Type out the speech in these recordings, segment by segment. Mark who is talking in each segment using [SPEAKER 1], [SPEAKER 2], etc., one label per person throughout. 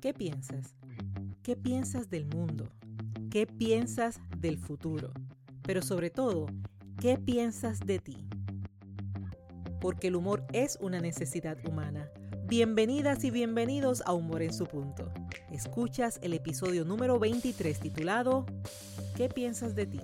[SPEAKER 1] ¿Qué piensas? ¿Qué piensas del mundo? ¿Qué piensas del futuro? Pero sobre todo, ¿qué piensas de ti? Porque el humor es una necesidad humana. Bienvenidas y bienvenidos a Humor en su punto. Escuchas el episodio número 23 titulado ¿Qué piensas de ti?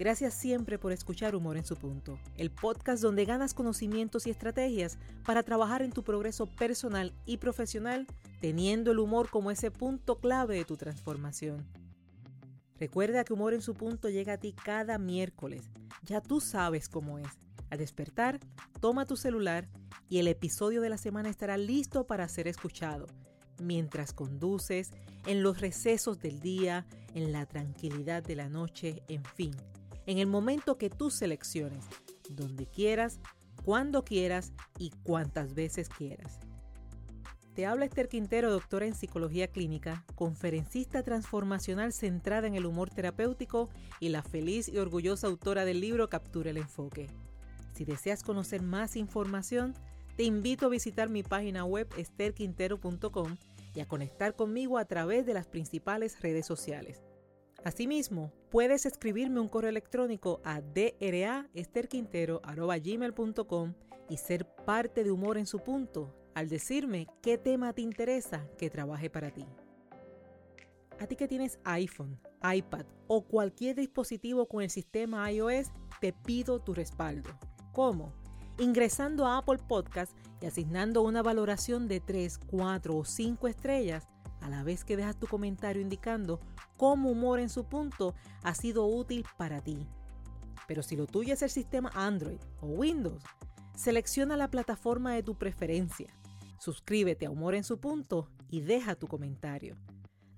[SPEAKER 1] Gracias siempre por escuchar Humor en su punto, el podcast donde ganas conocimientos y estrategias para trabajar en tu progreso personal y profesional, teniendo el humor como ese punto clave de tu transformación. Recuerda que Humor en su punto llega a ti cada miércoles. Ya tú sabes cómo es. Al despertar, toma tu celular y el episodio de la semana estará listo para ser escuchado mientras conduces, en los recesos del día, en la tranquilidad de la noche, en fin en el momento que tú selecciones, donde quieras, cuando quieras y cuantas veces quieras. Te habla Esther Quintero, doctora en psicología clínica, conferencista transformacional centrada en el humor terapéutico y la feliz y orgullosa autora del libro Captura el Enfoque. Si deseas conocer más información, te invito a visitar mi página web estherquintero.com y a conectar conmigo a través de las principales redes sociales. Asimismo, puedes escribirme un correo electrónico a draesterquintero.com y ser parte de Humor en su punto al decirme qué tema te interesa que trabaje para ti. A ti que tienes iPhone, iPad o cualquier dispositivo con el sistema iOS, te pido tu respaldo. ¿Cómo? Ingresando a Apple Podcast y asignando una valoración de 3, 4 o 5 estrellas a la vez que dejas tu comentario indicando cómo humor en su punto ha sido útil para ti. Pero si lo tuyo es el sistema Android o Windows, selecciona la plataforma de tu preferencia, suscríbete a Humor en su punto y deja tu comentario.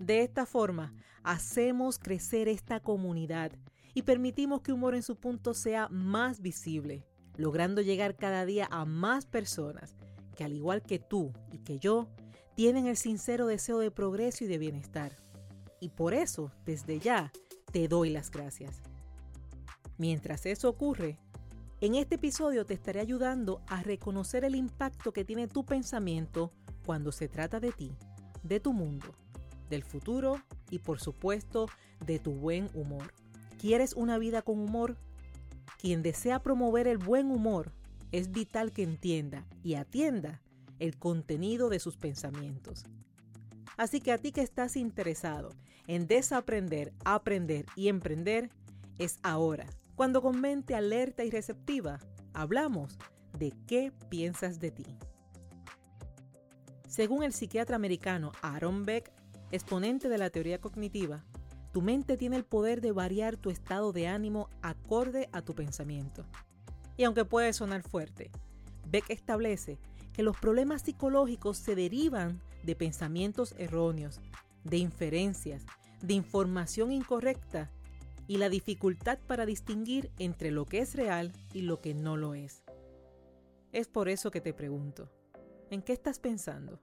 [SPEAKER 1] De esta forma, hacemos crecer esta comunidad y permitimos que Humor en su punto sea más visible, logrando llegar cada día a más personas que al igual que tú y que yo, tienen el sincero deseo de progreso y de bienestar. Y por eso, desde ya, te doy las gracias. Mientras eso ocurre, en este episodio te estaré ayudando a reconocer el impacto que tiene tu pensamiento cuando se trata de ti, de tu mundo, del futuro y por supuesto de tu buen humor. ¿Quieres una vida con humor? Quien desea promover el buen humor es vital que entienda y atienda el contenido de sus pensamientos. Así que a ti que estás interesado en desaprender, aprender y emprender, es ahora, cuando con mente alerta y receptiva, hablamos de qué piensas de ti. Según el psiquiatra americano Aaron Beck, exponente de la teoría cognitiva, tu mente tiene el poder de variar tu estado de ánimo acorde a tu pensamiento. Y aunque puede sonar fuerte, Beck establece que los problemas psicológicos se derivan de pensamientos erróneos, de inferencias, de información incorrecta y la dificultad para distinguir entre lo que es real y lo que no lo es. Es por eso que te pregunto, ¿en qué estás pensando?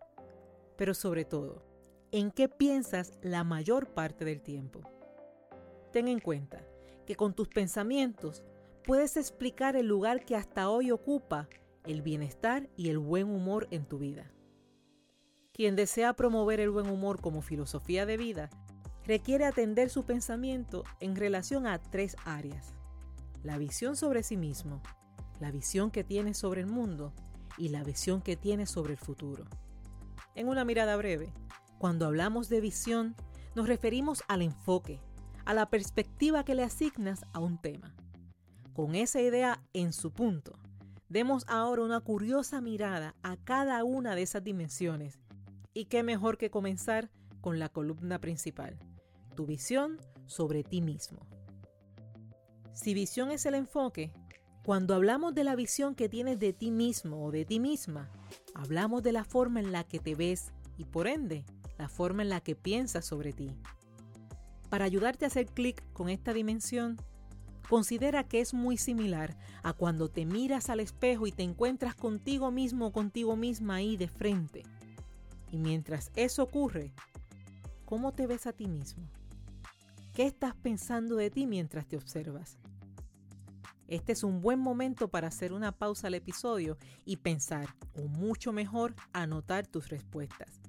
[SPEAKER 1] Pero sobre todo, ¿en qué piensas la mayor parte del tiempo? Ten en cuenta que con tus pensamientos puedes explicar el lugar que hasta hoy ocupa el bienestar y el buen humor en tu vida. Quien desea promover el buen humor como filosofía de vida requiere atender su pensamiento en relación a tres áreas. La visión sobre sí mismo, la visión que tiene sobre el mundo y la visión que tiene sobre el futuro. En una mirada breve, cuando hablamos de visión, nos referimos al enfoque, a la perspectiva que le asignas a un tema. Con esa idea en su punto, Demos ahora una curiosa mirada a cada una de esas dimensiones. Y qué mejor que comenzar con la columna principal, tu visión sobre ti mismo. Si visión es el enfoque, cuando hablamos de la visión que tienes de ti mismo o de ti misma, hablamos de la forma en la que te ves y por ende la forma en la que piensas sobre ti. Para ayudarte a hacer clic con esta dimensión, Considera que es muy similar a cuando te miras al espejo y te encuentras contigo mismo o contigo misma ahí de frente. Y mientras eso ocurre, ¿cómo te ves a ti mismo? ¿Qué estás pensando de ti mientras te observas? Este es un buen momento para hacer una pausa al episodio y pensar, o mucho mejor, anotar tus respuestas.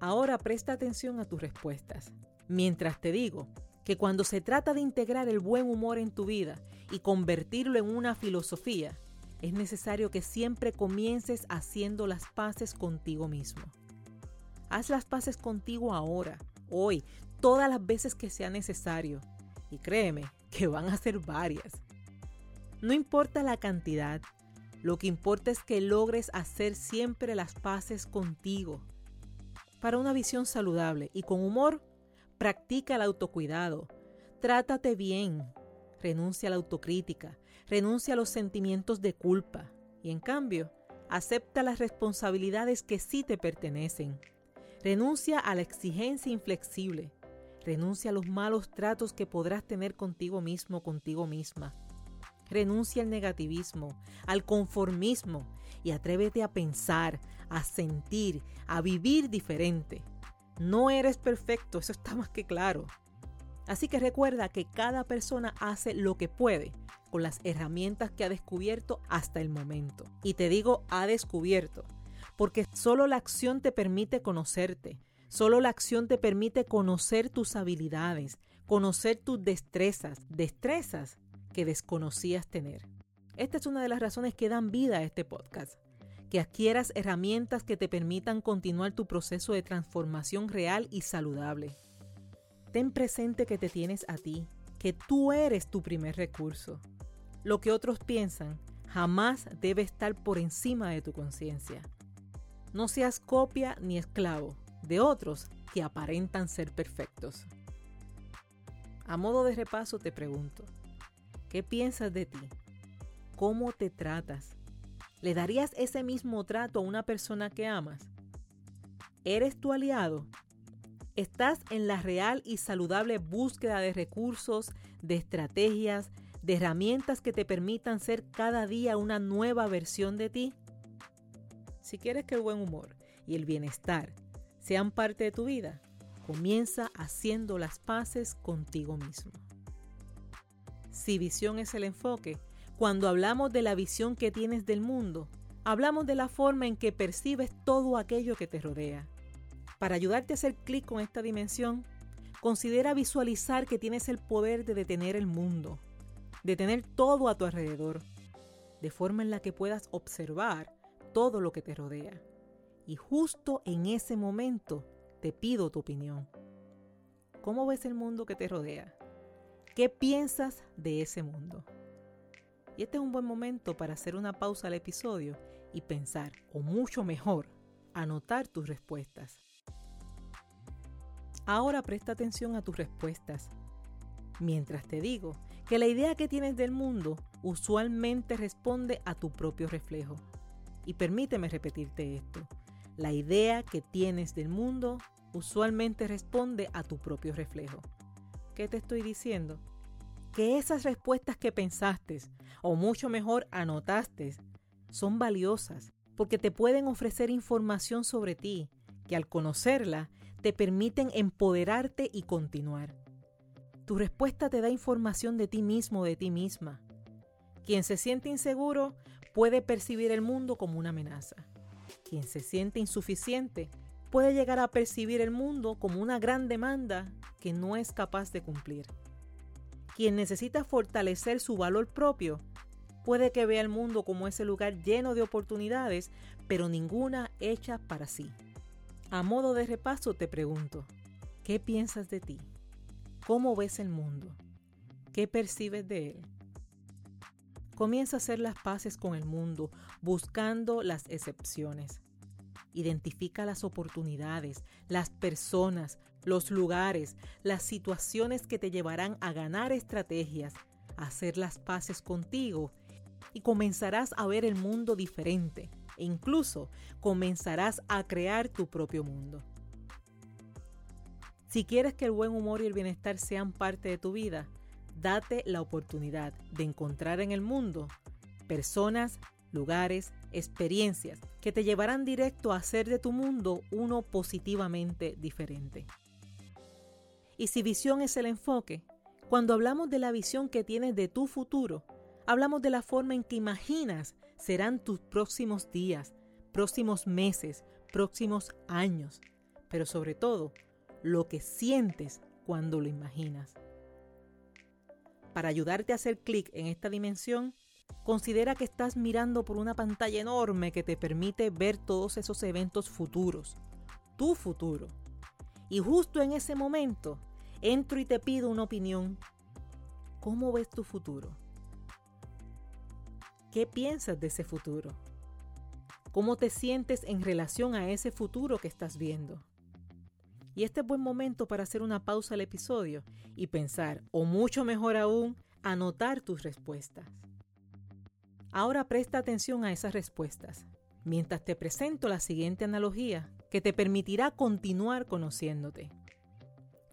[SPEAKER 1] Ahora presta atención a tus respuestas. Mientras te digo que cuando se trata de integrar el buen humor en tu vida y convertirlo en una filosofía, es necesario que siempre comiences haciendo las paces contigo mismo. Haz las paces contigo ahora, hoy, todas las veces que sea necesario. Y créeme que van a ser varias. No importa la cantidad, lo que importa es que logres hacer siempre las paces contigo. Para una visión saludable y con humor, practica el autocuidado. Trátate bien. Renuncia a la autocrítica. Renuncia a los sentimientos de culpa. Y en cambio, acepta las responsabilidades que sí te pertenecen. Renuncia a la exigencia inflexible. Renuncia a los malos tratos que podrás tener contigo mismo, contigo misma. Renuncia al negativismo, al conformismo y atrévete a pensar, a sentir, a vivir diferente. No eres perfecto, eso está más que claro. Así que recuerda que cada persona hace lo que puede con las herramientas que ha descubierto hasta el momento. Y te digo ha descubierto, porque solo la acción te permite conocerte, Solo la acción te permite conocer tus habilidades, conocer tus destrezas, destrezas que desconocías tener. Esta es una de las razones que dan vida a este podcast. Que adquieras herramientas que te permitan continuar tu proceso de transformación real y saludable. Ten presente que te tienes a ti, que tú eres tu primer recurso. Lo que otros piensan jamás debe estar por encima de tu conciencia. No seas copia ni esclavo de otros que aparentan ser perfectos. A modo de repaso te pregunto, ¿qué piensas de ti? ¿Cómo te tratas? ¿Le darías ese mismo trato a una persona que amas? ¿Eres tu aliado? ¿Estás en la real y saludable búsqueda de recursos, de estrategias, de herramientas que te permitan ser cada día una nueva versión de ti? Si quieres que el buen humor y el bienestar sean parte de tu vida, comienza haciendo las paces contigo mismo. Si visión es el enfoque, cuando hablamos de la visión que tienes del mundo, hablamos de la forma en que percibes todo aquello que te rodea. Para ayudarte a hacer clic con esta dimensión, considera visualizar que tienes el poder de detener el mundo, de tener todo a tu alrededor, de forma en la que puedas observar todo lo que te rodea. Y justo en ese momento te pido tu opinión. ¿Cómo ves el mundo que te rodea? ¿Qué piensas de ese mundo? Y este es un buen momento para hacer una pausa al episodio y pensar, o mucho mejor, anotar tus respuestas. Ahora presta atención a tus respuestas. Mientras te digo que la idea que tienes del mundo usualmente responde a tu propio reflejo. Y permíteme repetirte esto. La idea que tienes del mundo usualmente responde a tu propio reflejo. ¿Qué te estoy diciendo? Que esas respuestas que pensaste, o mucho mejor anotaste, son valiosas porque te pueden ofrecer información sobre ti que al conocerla te permiten empoderarte y continuar. Tu respuesta te da información de ti mismo de ti misma. Quien se siente inseguro puede percibir el mundo como una amenaza. Quien se siente insuficiente puede llegar a percibir el mundo como una gran demanda que no es capaz de cumplir. Quien necesita fortalecer su valor propio puede que vea el mundo como ese lugar lleno de oportunidades, pero ninguna hecha para sí. A modo de repaso te pregunto, ¿qué piensas de ti? ¿Cómo ves el mundo? ¿Qué percibes de él? Comienza a hacer las paces con el mundo, buscando las excepciones. Identifica las oportunidades, las personas, los lugares, las situaciones que te llevarán a ganar estrategias, a hacer las paces contigo y comenzarás a ver el mundo diferente e incluso comenzarás a crear tu propio mundo. Si quieres que el buen humor y el bienestar sean parte de tu vida, date la oportunidad de encontrar en el mundo personas, lugares, experiencias que te llevarán directo a hacer de tu mundo uno positivamente diferente. Y si visión es el enfoque, cuando hablamos de la visión que tienes de tu futuro, hablamos de la forma en que imaginas serán tus próximos días, próximos meses, próximos años, pero sobre todo lo que sientes cuando lo imaginas. Para ayudarte a hacer clic en esta dimensión, considera que estás mirando por una pantalla enorme que te permite ver todos esos eventos futuros, tu futuro. Y justo en ese momento, entro y te pido una opinión. ¿Cómo ves tu futuro? ¿Qué piensas de ese futuro? ¿Cómo te sientes en relación a ese futuro que estás viendo? Y este es buen momento para hacer una pausa al episodio y pensar, o mucho mejor aún, anotar tus respuestas. Ahora presta atención a esas respuestas, mientras te presento la siguiente analogía que te permitirá continuar conociéndote.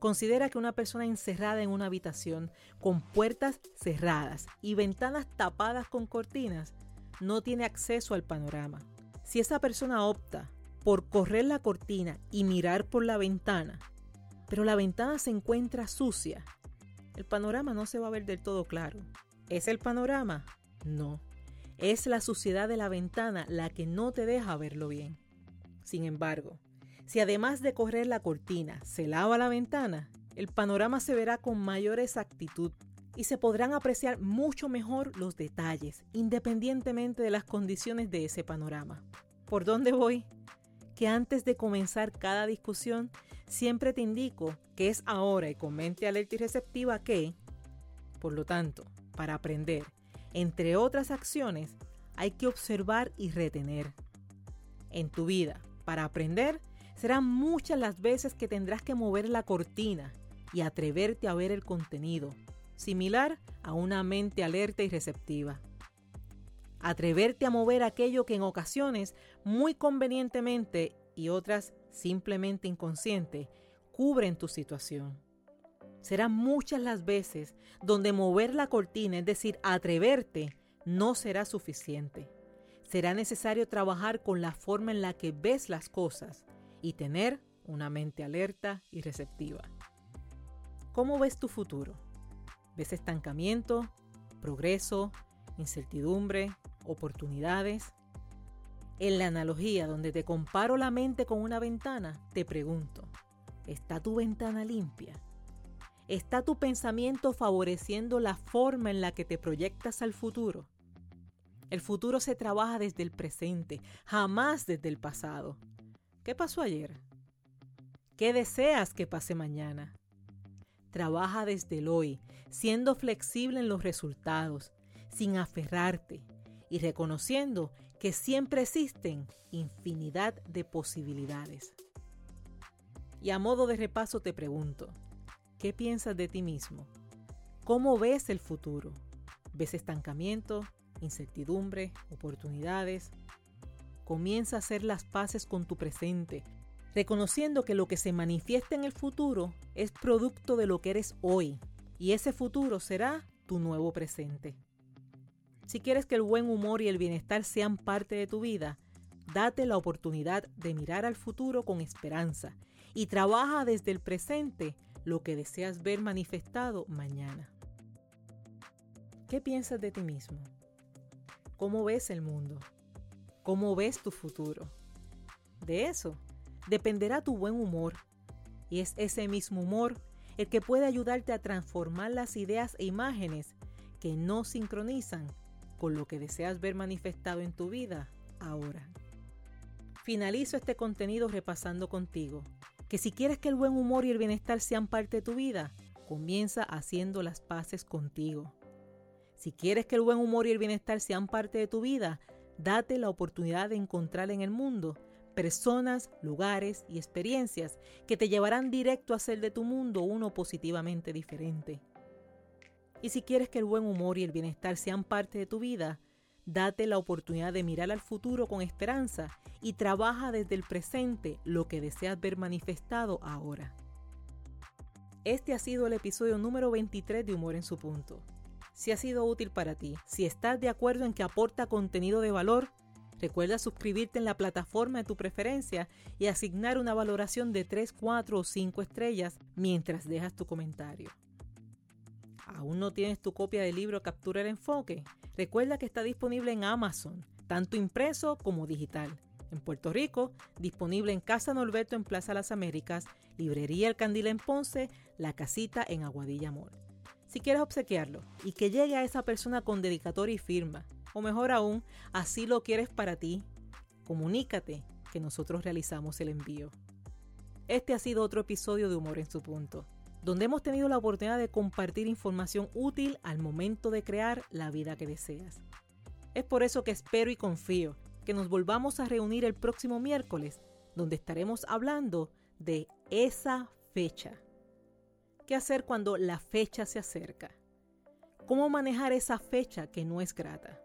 [SPEAKER 1] Considera que una persona encerrada en una habitación con puertas cerradas y ventanas tapadas con cortinas no tiene acceso al panorama. Si esa persona opta por correr la cortina y mirar por la ventana, pero la ventana se encuentra sucia, el panorama no se va a ver del todo claro. ¿Es el panorama? No. Es la suciedad de la ventana la que no te deja verlo bien. Sin embargo, si además de correr la cortina se lava la ventana, el panorama se verá con mayor exactitud y se podrán apreciar mucho mejor los detalles, independientemente de las condiciones de ese panorama. ¿Por dónde voy? que antes de comenzar cada discusión, siempre te indico que es ahora y con mente alerta y receptiva que, por lo tanto, para aprender, entre otras acciones, hay que observar y retener. En tu vida, para aprender, serán muchas las veces que tendrás que mover la cortina y atreverte a ver el contenido, similar a una mente alerta y receptiva atreverte a mover aquello que en ocasiones, muy convenientemente y otras simplemente inconsciente, cubren tu situación. Serán muchas las veces donde mover la cortina, es decir, atreverte, no será suficiente. Será necesario trabajar con la forma en la que ves las cosas y tener una mente alerta y receptiva. ¿Cómo ves tu futuro? ¿Ves estancamiento, progreso, incertidumbre, oportunidades. En la analogía donde te comparo la mente con una ventana, te pregunto, ¿está tu ventana limpia? ¿Está tu pensamiento favoreciendo la forma en la que te proyectas al futuro? El futuro se trabaja desde el presente, jamás desde el pasado. ¿Qué pasó ayer? ¿Qué deseas que pase mañana? Trabaja desde el hoy, siendo flexible en los resultados, sin aferrarte, y reconociendo que siempre existen infinidad de posibilidades. Y a modo de repaso te pregunto, ¿qué piensas de ti mismo? ¿Cómo ves el futuro? ¿Ves estancamiento, incertidumbre, oportunidades? Comienza a hacer las paces con tu presente, reconociendo que lo que se manifiesta en el futuro es producto de lo que eres hoy, y ese futuro será tu nuevo presente. Si quieres que el buen humor y el bienestar sean parte de tu vida, date la oportunidad de mirar al futuro con esperanza y trabaja desde el presente lo que deseas ver manifestado mañana. ¿Qué piensas de ti mismo? ¿Cómo ves el mundo? ¿Cómo ves tu futuro? De eso dependerá tu buen humor y es ese mismo humor el que puede ayudarte a transformar las ideas e imágenes que no sincronizan con lo que deseas ver manifestado en tu vida ahora. Finalizo este contenido repasando contigo que si quieres que el buen humor y el bienestar sean parte de tu vida, comienza haciendo las paces contigo. Si quieres que el buen humor y el bienestar sean parte de tu vida, date la oportunidad de encontrar en el mundo personas, lugares y experiencias que te llevarán directo a hacer de tu mundo uno positivamente diferente. Y si quieres que el buen humor y el bienestar sean parte de tu vida, date la oportunidad de mirar al futuro con esperanza y trabaja desde el presente lo que deseas ver manifestado ahora. Este ha sido el episodio número 23 de Humor en su punto. Si ha sido útil para ti, si estás de acuerdo en que aporta contenido de valor, Recuerda suscribirte en la plataforma de tu preferencia y asignar una valoración de 3, 4 o 5 estrellas mientras dejas tu comentario. ¿Aún no tienes tu copia del libro Captura el Enfoque? Recuerda que está disponible en Amazon, tanto impreso como digital. En Puerto Rico, disponible en Casa Norberto en Plaza Las Américas, Librería El Candil en Ponce, La Casita en Aguadilla Mall. Si quieres obsequiarlo y que llegue a esa persona con dedicatoria y firma, o mejor aún, así lo quieres para ti, comunícate que nosotros realizamos el envío. Este ha sido otro episodio de Humor en su punto, donde hemos tenido la oportunidad de compartir información útil al momento de crear la vida que deseas. Es por eso que espero y confío que nos volvamos a reunir el próximo miércoles, donde estaremos hablando de esa fecha. ¿Qué hacer cuando la fecha se acerca? ¿Cómo manejar esa fecha que no es grata?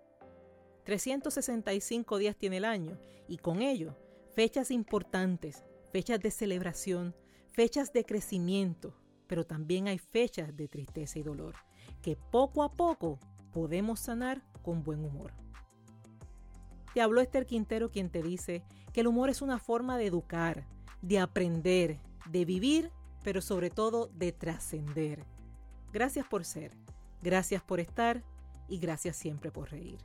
[SPEAKER 1] 365 días tiene el año y con ello fechas importantes, fechas de celebración, fechas de crecimiento, pero también hay fechas de tristeza y dolor que poco a poco podemos sanar con buen humor. Te habló Esther Quintero quien te dice que el humor es una forma de educar, de aprender, de vivir, pero sobre todo de trascender. Gracias por ser, gracias por estar y gracias siempre por reír.